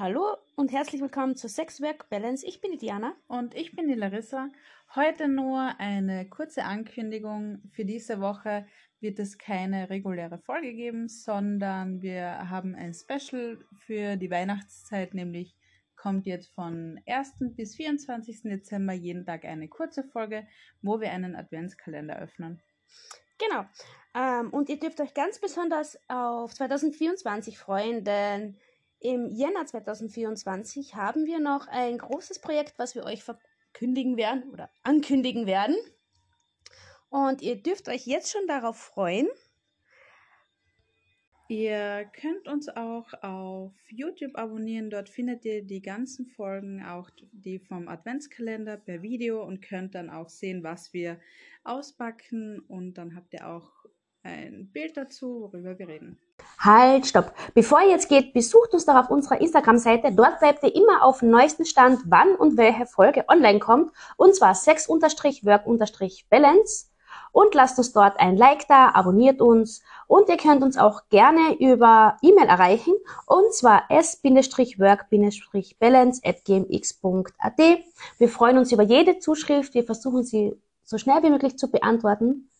Hallo und herzlich willkommen zur Sex Work Balance. Ich bin die Diana. Und ich bin die Larissa. Heute nur eine kurze Ankündigung. Für diese Woche wird es keine reguläre Folge geben, sondern wir haben ein Special für die Weihnachtszeit, nämlich kommt jetzt von 1. bis 24. Dezember jeden Tag eine kurze Folge, wo wir einen Adventskalender öffnen. Genau. Ähm, und ihr dürft euch ganz besonders auf 2024 freuen, denn im Jänner 2024 haben wir noch ein großes Projekt, was wir euch verkündigen werden oder ankündigen werden. Und ihr dürft euch jetzt schon darauf freuen. Ihr könnt uns auch auf YouTube abonnieren. Dort findet ihr die ganzen Folgen, auch die vom Adventskalender per Video und könnt dann auch sehen, was wir auspacken. Und dann habt ihr auch ein Bild dazu, worüber wir reden. Halt, stopp. Bevor ihr jetzt geht, besucht uns doch auf unserer Instagram-Seite. Dort bleibt ihr immer auf dem neuesten Stand, wann und welche Folge online kommt. Und zwar sex-work-balance. Und lasst uns dort ein Like da, abonniert uns und ihr könnt uns auch gerne über E-Mail erreichen und zwar s-work-balance.gmx.at. Wir freuen uns über jede Zuschrift, wir versuchen sie so schnell wie möglich zu beantworten